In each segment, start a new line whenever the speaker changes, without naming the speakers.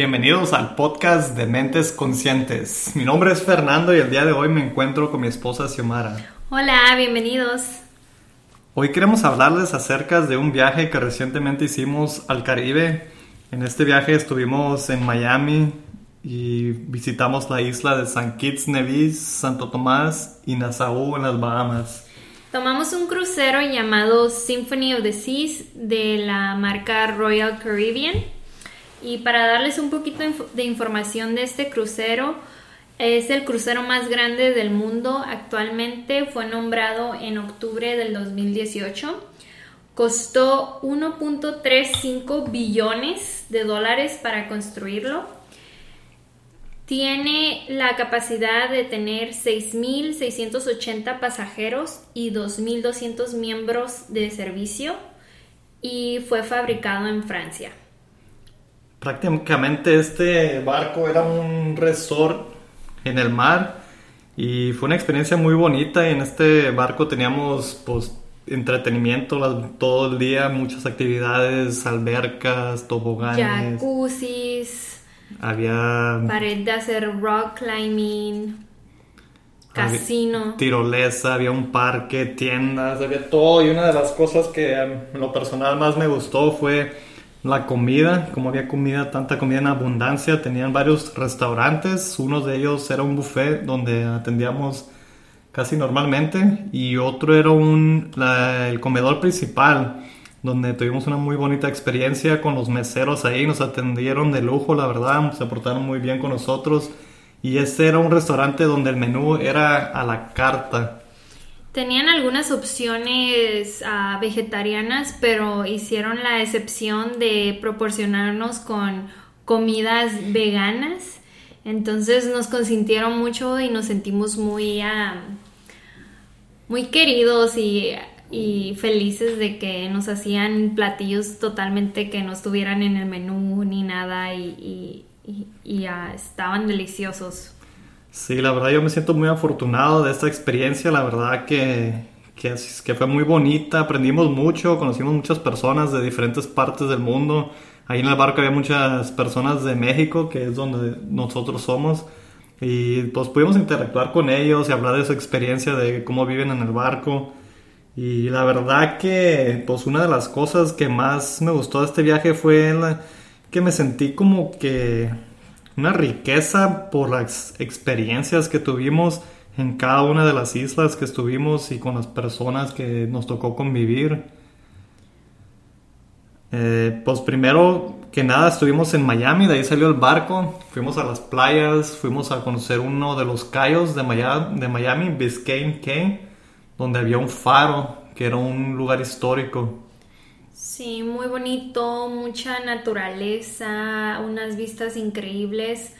Bienvenidos al podcast de Mentes Conscientes. Mi nombre es Fernando y el día de hoy me encuentro con mi esposa Xiomara.
Hola, bienvenidos.
Hoy queremos hablarles acerca de un viaje que recientemente hicimos al Caribe. En este viaje estuvimos en Miami y visitamos la isla de San Kitts Nevis, Santo Tomás y Nassau en las Bahamas.
Tomamos un crucero llamado Symphony of the Seas de la marca Royal Caribbean y para darles un poquito de información de este crucero, es el crucero más grande del mundo actualmente, fue nombrado en octubre del 2018. Costó 1.35 billones de dólares para construirlo. Tiene la capacidad de tener 6.680 pasajeros y 2.200 miembros de servicio y fue fabricado en Francia
prácticamente este barco era un resort en el mar y fue una experiencia muy bonita. Y en este barco teníamos pues entretenimiento todo el día, muchas actividades, albercas, toboganes,
jacuzzis,
había
pared de hacer rock climbing, casino,
tirolesa, había un parque, tiendas, había todo. Y una de las cosas que en lo personal más me gustó fue la comida, como había comida, tanta comida en abundancia, tenían varios restaurantes, uno de ellos era un buffet donde atendíamos casi normalmente y otro era un, el comedor principal donde tuvimos una muy bonita experiencia con los meseros ahí, nos atendieron de lujo, la verdad, se portaron muy bien con nosotros y este era un restaurante donde el menú era a la carta.
Tenían algunas opciones ah, vegetarianas, pero hicieron la excepción de proporcionarnos con comidas veganas. Entonces nos consintieron mucho y nos sentimos muy, ah, muy queridos y, felices de que nos hacían platillos totalmente que no estuvieran en el menú ni nada y, ah, estaban deliciosos.
Sí, la verdad yo me siento muy afortunado de esta experiencia, la verdad que, que, fue muy bonita, aprendimos mucho, conocimos muchas personas de diferentes partes del mundo. Ahí en el barco había muchas personas de México, que es donde nosotros somos, y pues pudimos interactuar con ellos y hablar de su experiencia, de cómo viven en el barco. Y la verdad que pues una de las cosas que más me gustó de este viaje fue que me sentí como que una riqueza por las experiencias que tuvimos en cada una de las islas que estuvimos y con las personas que nos tocó convivir. Eh, pues primero que nada estuvimos en Miami, de ahí salió el barco, fuimos a las playas, fuimos a conocer uno de los cayos de Miami, de Miami Biscayne Cay, donde había un faro, que era un lugar histórico.
Sí, muy bonito, mucha naturaleza, unas vistas increíbles,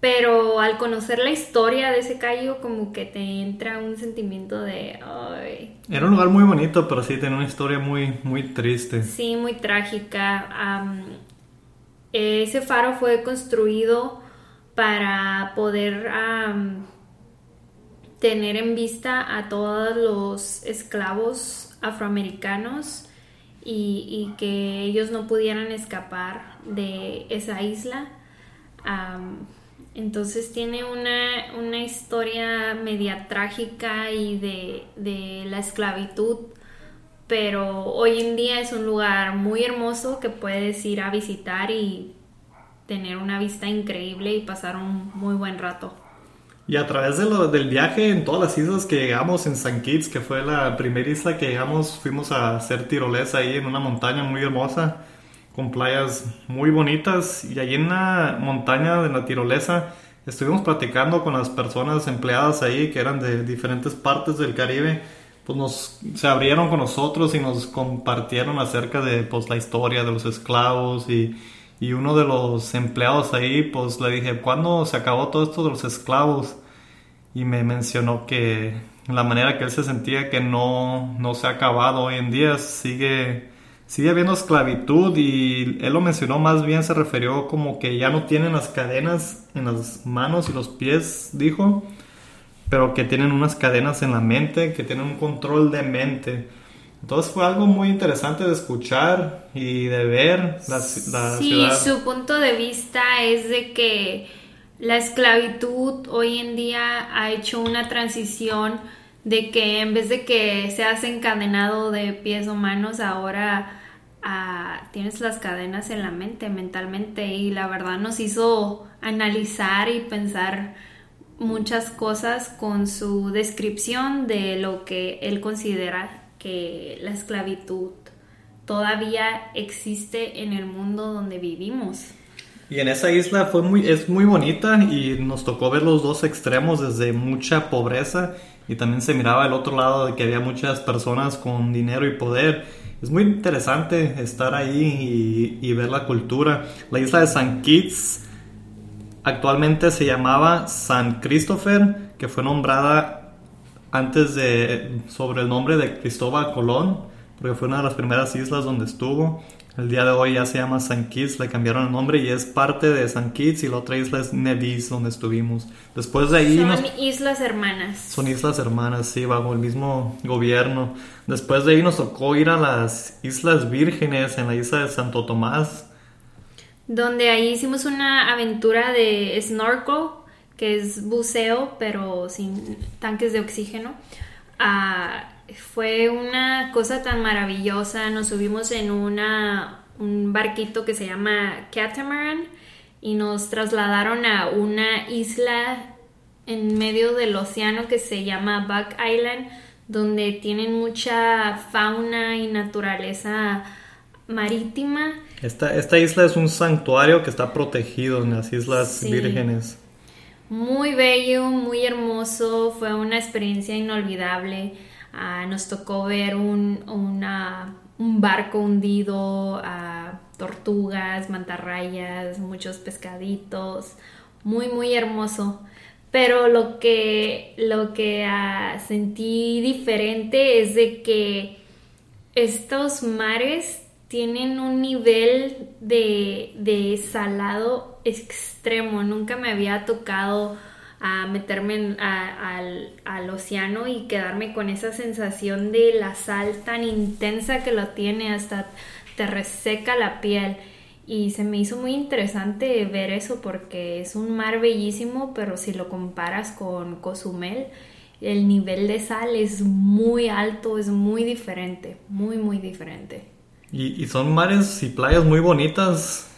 pero al conocer la historia de ese callo como que te entra un sentimiento de... Ay.
Era un lugar muy bonito, pero sí tenía una historia muy, muy triste.
Sí, muy trágica. ese faro fue construido para poder tener en vista a todos los esclavos afroamericanos y, que ellos no pudieran escapar de esa isla. entonces tiene una, una, historia media trágica y de, de, la esclavitud, pero hoy en día es un lugar muy hermoso que puedes ir a visitar y tener una vista increíble y pasar un muy buen rato.
Y a través de lo, del viaje en todas las islas que llegamos, en San Kitts, que fue la primera isla que llegamos, fuimos a hacer tirolesa ahí en una montaña muy hermosa, con playas muy bonitas. Y allí en la montaña de la tirolesa estuvimos platicando con las personas empleadas ahí, que eran de diferentes partes del Caribe. Pues nos, se abrieron con nosotros y nos compartieron acerca de pues, la historia de los esclavos y y uno de los empleados ahí, pues le dije, ¿cuándo se acabó todo esto de los esclavos? Y me mencionó que la manera que él se sentía que no, no se ha acabado hoy en día, sigue, sigue habiendo esclavitud y él lo mencionó más bien, se refirió como que ya no tienen las cadenas en las manos y los pies, dijo, pero que tienen unas cadenas en la mente, que tienen un control de mente Entonces fue algo muy interesante de escuchar y de ver la, la
sí,
ciudad.
su punto de vista es de que la esclavitud hoy en día ha hecho una transición de que en vez de que seas encadenado de pies o manos, ahora ah, tienes las cadenas en la mente, mentalmente, y la verdad nos hizo analizar y pensar muchas cosas con su descripción de lo que él considera que la esclavitud todavía existe en el mundo donde vivimos.
Y en esa isla fue muy, es muy bonita y nos tocó ver los dos extremos desde mucha pobreza y también se miraba el otro lado de que había muchas personas con dinero y poder. Es muy interesante estar ahí y, y ver la cultura. La isla de San Kitts actualmente se llamaba San Christopher, que fue nombrada antes de sobre el nombre de Cristóbal Colón, porque fue una de las primeras islas donde estuvo. El día de hoy ya se llama San Kitts, le cambiaron el nombre y es parte de San Kitts y la otra isla es Nevis, donde estuvimos. Después de ahí...
Son
nos-
islas hermanas.
son islas hermanas, sí, bajo el mismo gobierno. Después de ahí nos tocó ir a las Islas Vírgenes, en la isla de Santo Tomás.
donde ahí hicimos una aventura de snorkel, que es buceo, pero sin tanques de oxígeno. Ah, fue una cosa tan maravillosa. Nos subimos en una, un barquito que se llama Catamaran y nos trasladaron a una isla en medio del océano que se llama Buck Island, donde tienen mucha fauna y naturaleza marítima.
Esta, esta isla es un santuario que está protegido en las Islas
Sí.
Vírgenes.
Muy bello, muy hermoso, fue una experiencia inolvidable. Ah, nos tocó ver un, un barco hundido, ah, tortugas, mantarrayas, muchos pescaditos, muy, muy hermoso. Pero lo que, lo que ah, sentí diferente es de que estos mares tienen un nivel de, de salado extremo. Nunca me había tocado a meterme al, al océano y quedarme con esa sensación de la sal tan intensa que lo tiene hasta te reseca la piel. Y se me hizo muy interesante ver eso porque es un mar bellísimo, pero si lo comparas con Cozumel, el nivel de sal es muy alto, es muy diferente, muy, muy diferente.
Y, son mares y playas muy bonitas.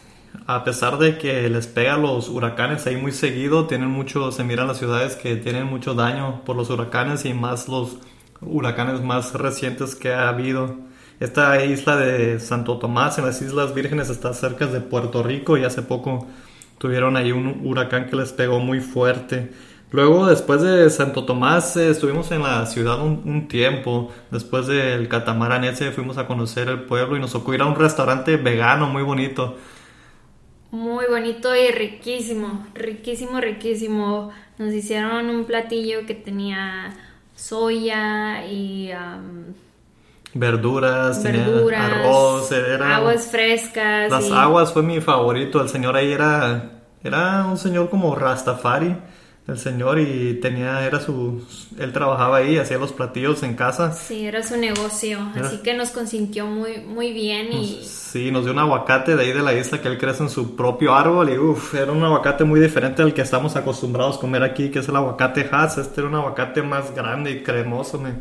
A pesar de que les pega los huracanes ahí muy seguido, tienen mucho, se miran las ciudades que tienen mucho daño por los huracanes y más los huracanes más recientes que ha habido. Esta isla de Santo Tomás en las Islas Vírgenes está cerca de Puerto Rico y hace poco tuvieron ahí un huracán que les pegó muy fuerte. Luego, después de Santo Tomás, eh, estuvimos en la ciudad un, un tiempo. Después del catamarán ese, fuimos a conocer el pueblo y nos tocó ir a un restaurante vegano muy bonito.
Muy bonito y riquísimo, riquísimo, riquísimo. Nos hicieron un platillo que tenía soya y am,
Verduras, tenía
verduras,
arroz, era...
aguas frescas.
Las
y-
aguas fue mi favorito. El señor ahí era, era un señor como Rastafari. El señor y tenía, era su, él trabajaba ahí, hacía los platillos en casa.
Sí, era su negocio,
Era-
así que nos consintió muy, muy bien y
Sí, nos dio un aguacate de ahí de la isla que él crece en su propio árbol y uff, era un aguacate muy diferente al que estamos acostumbrados a comer aquí, que es el aguacate Hass. Este era un aguacate más grande y cremoso, me,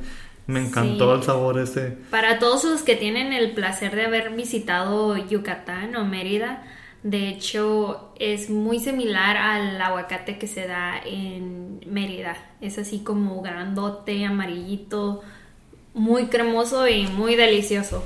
me encantó
Sí.
el sabor ese.
Para todos los que tienen el placer de haber visitado Yucatán o Mérida, de hecho es muy similar al aguacate que se da en Mérida. Es así como grandote, amarillito, muy cremoso y muy delicioso.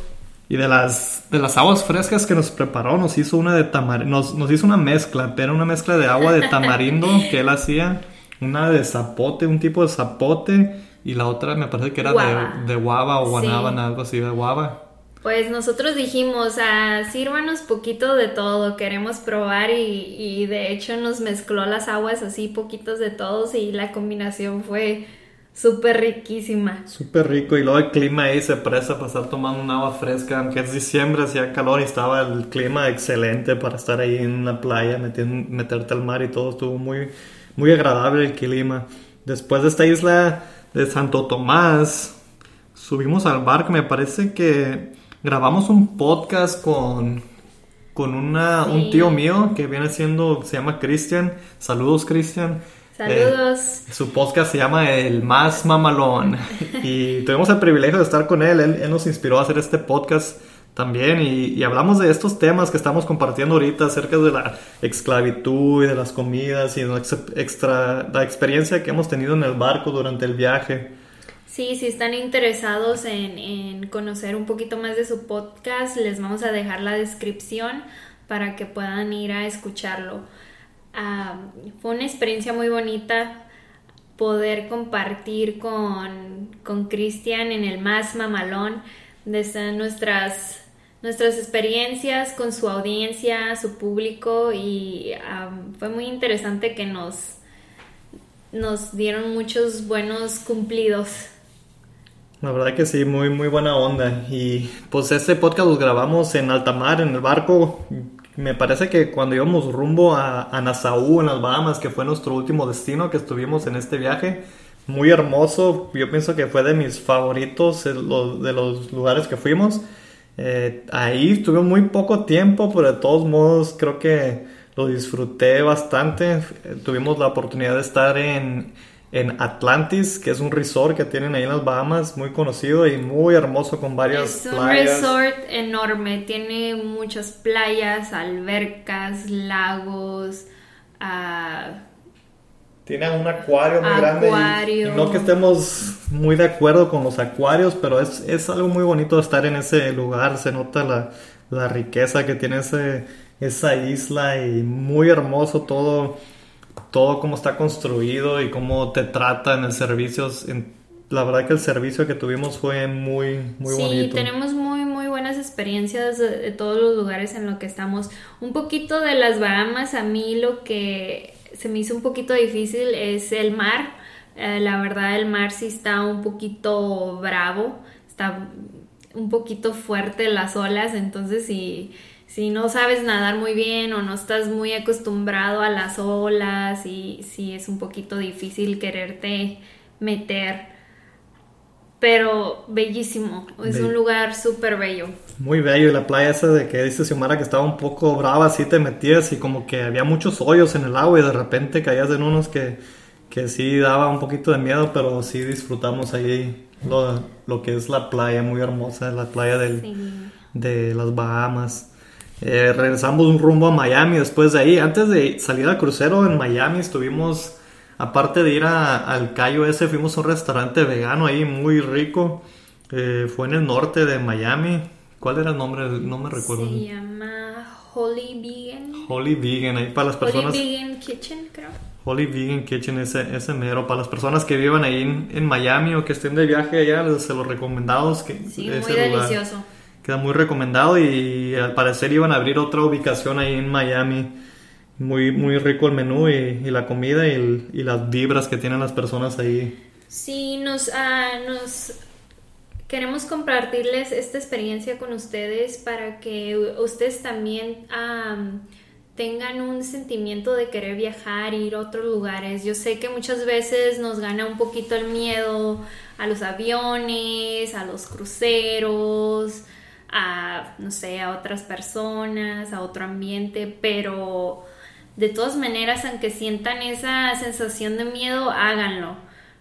Y de las, de las aguas frescas que nos preparó, nos hizo una de tamarindo, nos, nos hizo una mezcla, pero una mezcla de agua de tamarindo que él hacía, una de zapote, un tipo de zapote, y la otra me parece que era
Guava.
de, de guava o
Sí.
guanábana, algo así, de guava.
Pues nosotros dijimos, ah, sírvanos poquito de todo, queremos probar y, y de hecho nos mezcló las aguas así, poquitos de todos y la combinación fue súper riquísima.
Súper rico, y luego el clima ahí se presta para estar tomando un agua fresca, aunque es diciembre, hacía calor y estaba el clima excelente para estar ahí en la playa, meti- meterte al mar y todo, estuvo muy, muy agradable el clima. Después de esta isla de Santo Tomás, subimos al barco, me parece que grabamos un podcast con, con una, un tío mío que viene siendo, se llama Cristian. Saludos, Cristian.
Saludos.
Eh, su podcast se llama El Más Mamalón y tuvimos el privilegio de estar con él. Él, él nos inspiró a hacer este podcast también y, y hablamos de estos temas que estamos compartiendo ahorita acerca de la esclavitud y de las comidas y de la, ex- extra, la experiencia que hemos tenido en el barco durante el viaje.
Sí, si están interesados en, en conocer un poquito más de su podcast, les vamos a dejar la descripción para que puedan ir a escucharlo. Ah, fue una experiencia muy bonita poder compartir con Cristian en el más mamalón desde nuestras nuestras experiencias con su audiencia, su público y ah, fue muy interesante que nos nos dieron muchos buenos cumplidos.
La verdad que sí, muy, muy buena onda. Y pues este podcast lo grabamos en alta mar, en el barco. Me parece que cuando íbamos rumbo a, Nassau, en las Bahamas, que fue nuestro último destino que estuvimos en este viaje. Muy hermoso, yo pienso que fue de mis favoritos, de los lugares que fuimos. Eh, ahí estuve muy poco tiempo, pero de todos modos creo que lo disfruté bastante. Tuvimos la oportunidad de estar en, en Atlantis, que es un resort que tienen ahí en las Bahamas, muy conocido y muy hermoso con varias
Es un
playas.
resort enorme, tiene muchas playas, albercas, lagos, ah,
Tiene un acuario muy
Acuario.
grande. Y, y no que estemos muy de acuerdo con los acuarios, pero es, es algo muy bonito estar en ese lugar. Se nota la, la riqueza que tiene ese, esa isla y muy hermoso todo, todo cómo está construido y cómo te tratan en servicios. En- la verdad que el servicio que tuvimos fue muy, muy
sí,
bonito.
tenemos muy, muy buenas experiencias de, todos los lugares en los que estamos. Un poquito de las Bahamas, a mí lo que se me hizo un poquito difícil es el mar. Eh, la verdad, el mar sí está un poquito bravo, está un poquito fuerte las olas, entonces si, si no sabes nadar muy bien o no estás muy acostumbrado a las olas, y sí es un poquito difícil quererte meter pero bellísimo. Es un lugar súper bello.
Muy bello, y la playa esa de que dice Xiomara que estaba un poco brava, así te metías y como que había muchos hoyos en el agua y de repente caías en unos que, que sí daba un poquito de miedo, pero sí disfrutamos ahí lo, lo que es la playa, muy hermosa, la playa del,
Sí.
de las Bahamas. Eh, regresamos un rumbo a Miami después de ahí. Antes de salir al crucero en Miami estuvimos, aparte de ir a- al Cayo ese, fuimos a un restaurante vegano ahí muy rico. Eh, fue en el norte de Miami. ¿Cuál era el nombre? No me recuerdo.
Se llama Holy Vegan.
Holy Vegan, ahí para las
Holy
personas.
Vegan Kitchen, creo.
Holy Vegan Kitchen, ese, ese mero. Para las personas que vivan ahí en, en Miami o que estén de viaje allá, les- se los recomendamos. Que
Sí,
ese
muy
lugar.
delicioso.
Queda muy recomendado y al parecer iban a abrir otra ubicación ahí en Miami. Muy, muy rico el menú y, la comida y, y las vibras que tienen las personas ahí.
Sí, nos, ah, nos queremos compartirles esta experiencia con ustedes para que ustedes también am, tengan un sentimiento de querer viajar, ir a otros lugares. Yo sé que muchas veces nos gana un poquito el miedo a los aviones, a los cruceros, a, no sé, a otras personas, a otro ambiente, pero de todas maneras, aunque sientan esa sensación de miedo, háganlo.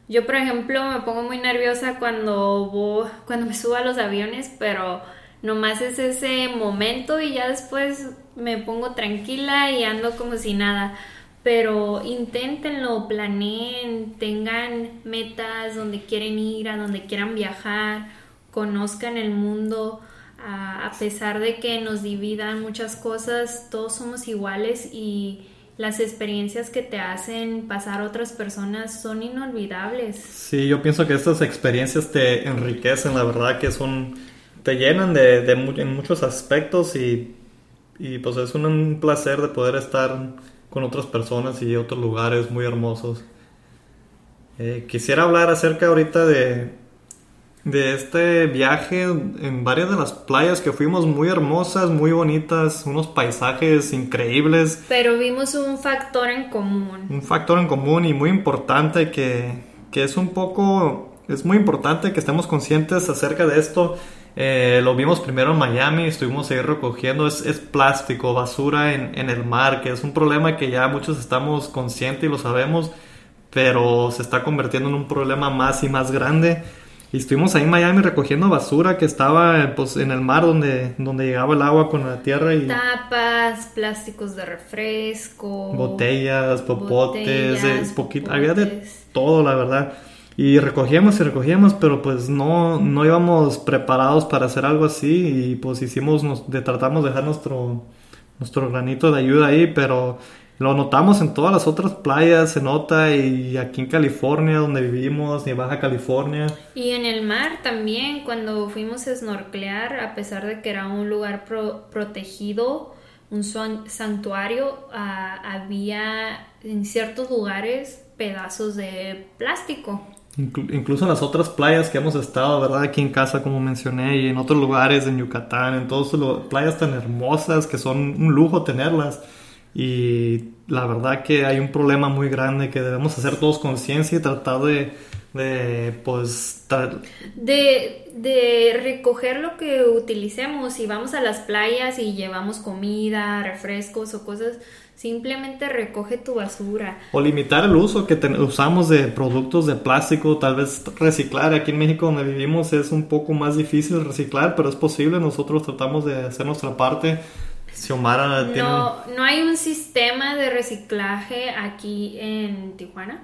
Yo, por ejemplo, me pongo muy nerviosa cuando, vo- cuando me subo a los aviones, pero nomás es ese momento y ya después me pongo tranquila y ando como si nada. Pero inténtenlo, planeen, tengan metas donde quieren ir, a donde quieran viajar, conozcan el mundo. A, pesar de que nos dividan muchas cosas, todos somos iguales y las experiencias que te hacen pasar otras personas son inolvidables.
Sí, yo pienso que estas experiencias te enriquecen, la verdad que son, te llenan de, de en muchos aspectos y, y pues es un, un placer de poder estar con otras personas y otros lugares muy hermosos. Eh, quisiera hablar acerca ahorita de, de este viaje en varias de las playas que fuimos muy hermosas, muy bonitas, unos paisajes increíbles.
Pero vimos un factor en común.
Un factor en común y muy importante que, que es un poco es muy importante que estemos conscientes acerca de esto. Eh, lo vimos primero en Miami, estuvimos ahí recogiendo, es, es plástico, basura en, en, el mar, que es un problema que ya muchos estamos conscientes y lo sabemos, pero se está convirtiendo en un problema más y más grande. Y estuvimos ahí en Miami recogiendo basura que estaba pues, en el mar donde, donde llegaba el agua con la tierra. Y...
Tapas, plásticos de refresco.
Botellas, popotes, había de todo, la verdad. Y recogíamos y recogíamos, pero pues no, no íbamos preparados para hacer algo así y pues hicimos, nos, de, tratamos de dejar nuestro, nuestro granito de ayuda ahí, pero lo notamos en todas las otras playas, se nota, y aquí en California, donde vivimos, y Baja California.
Y en el mar también, cuando fuimos a snorkelear, a pesar de que era un lugar protegido, un santuario, ah, había en ciertos lugares pedazos de plástico.
incluso en las otras playas que hemos estado, ¿verdad? Aquí en casa, como mencioné, y en otros lugares, en Yucatán, en todas las playas tan hermosas que son un lujo tenerlas y la verdad que hay un problema muy grande que debemos hacer todos conciencia y tratar de, de pues...
De, de, recoger lo que utilicemos. Si vamos a las playas y llevamos comida, refrescos o cosas, simplemente recoge tu basura.
O limitar el uso que usamos de productos de plástico, tal vez reciclar. Aquí en México donde vivimos es un poco más difícil reciclar, pero es posible. Nosotros tratamos de hacer nuestra parte
no, no hay un sistema de reciclaje aquí en Tijuana,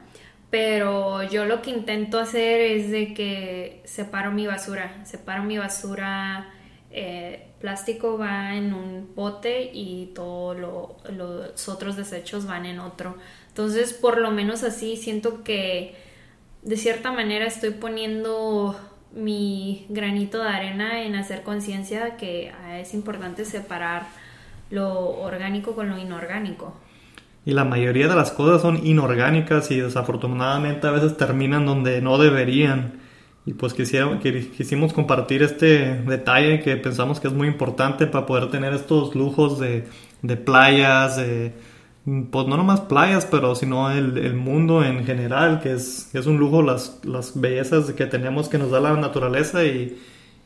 pero yo lo que intento hacer es de que separo mi basura, separo mi basura, eh, plástico va en un bote y todos los otros desechos van en otro. Entonces, por lo menos así siento que de cierta manera estoy poniendo mi granito de arena en hacer conciencia que es importante separar lo orgánico con lo inorgánico.
Y la mayoría de las cosas son inorgánicas y desafortunadamente a veces terminan donde no deberían. Y pues quisiera, quisimos compartir este detalle que pensamos que es muy importante para poder tener estos lujos de, de playas, de, pues no nomás playas, pero sino el, el mundo en general, que es, es un lujo las, las bellezas que tenemos que nos da la naturaleza y,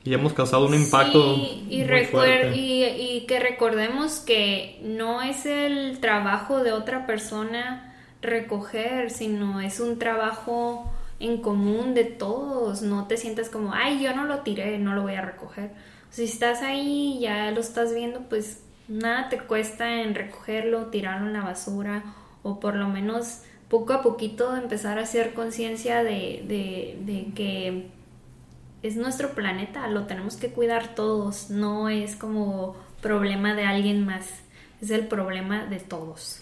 y hemos causado un impacto
y, muy fuerte. Y, y, que recordemos que no es el trabajo de otra persona recoger, sino es un trabajo en común de todos. No te sientas como, ay, yo no lo tiré, no lo voy a recoger. Si estás ahí, ya lo estás viendo, pues nada te cuesta en recogerlo, tirarlo en la basura o por lo menos poco a poquito empezar a hacer conciencia de, de, de que es nuestro planeta, lo tenemos que cuidar todos, no es como problema de alguien más, es el problema de todos.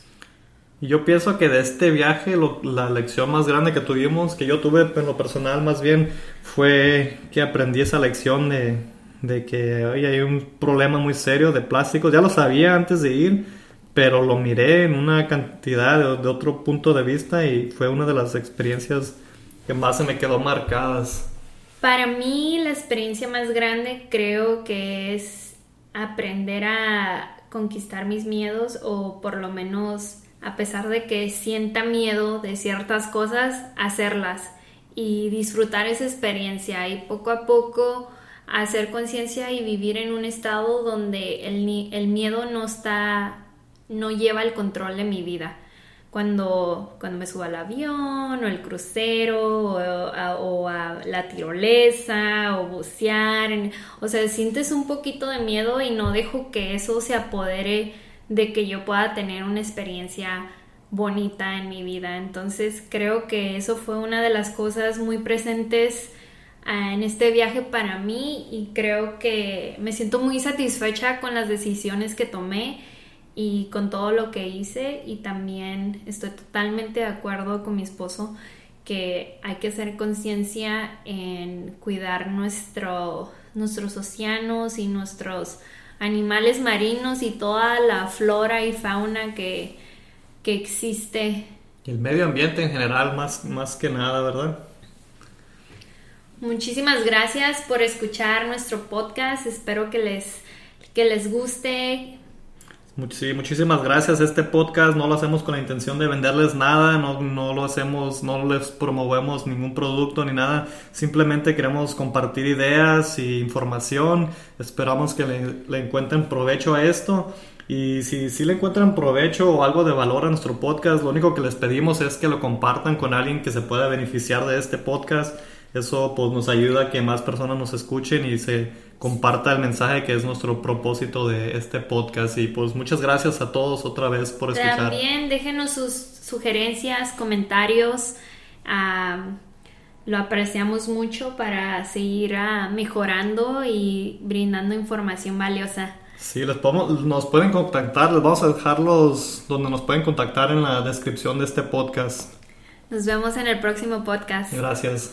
Yo pienso que de este viaje la lección más grande que tuvimos, que yo tuve en lo personal más bien, fue que aprendí esa lección de, de que hoy hay un problema muy serio de plásticos. Ya lo sabía antes de ir, pero lo miré en una cantidad de, de otro punto de vista y fue una de las experiencias que más se me quedó marcadas.
Para mí la experiencia más grande creo que es aprender a conquistar mis miedos o por lo menos a pesar de que sienta miedo de ciertas cosas, hacerlas y disfrutar esa experiencia y poco a poco hacer conciencia y vivir en un estado donde el, el miedo no está, no lleva el control de mi vida cuando, cuando me subo al avión o el crucero o a, la tirolesa o bucear. o sea, sientes un poquito de miedo y no dejo que eso se apodere de que yo pueda tener una experiencia bonita en mi vida. Entonces creo que eso fue una de las cosas muy presentes ah, en este viaje para mí y creo que me siento muy satisfecha con las decisiones que tomé y con todo lo que hice y también estoy totalmente de acuerdo con mi esposo que hay que hacer conciencia en cuidar nuestro, nuestros océanos y nuestros animales marinos y toda la flora y fauna que, que existe.
Y el medio ambiente en general, más, más que nada, ¿verdad?
Muchísimas gracias por escuchar nuestro podcast. Espero que les, que les guste,
Muchísimas gracias. Este podcast no lo hacemos con la intención de venderles nada, no, no lo hacemos, no les promovemos ningún producto ni nada. Simplemente queremos compartir ideas e información. Esperamos que le, le encuentren provecho a esto. Y si, si le encuentran provecho o algo de valor a nuestro podcast, lo único que les pedimos es que lo compartan con alguien que se pueda beneficiar de este podcast. Eso pues nos ayuda a que más personas nos escuchen y se comparta el mensaje que es nuestro propósito de este podcast. Y pues muchas gracias a todos otra vez por escuchar.
También déjenos sus sugerencias, comentarios. Lo apreciamos mucho para seguir ah, mejorando y brindando información valiosa.
Sí, les podemos, nos pueden contactar, les vamos a dejar los donde nos pueden contactar en la descripción de este podcast.
Nos vemos en el próximo podcast.
Gracias.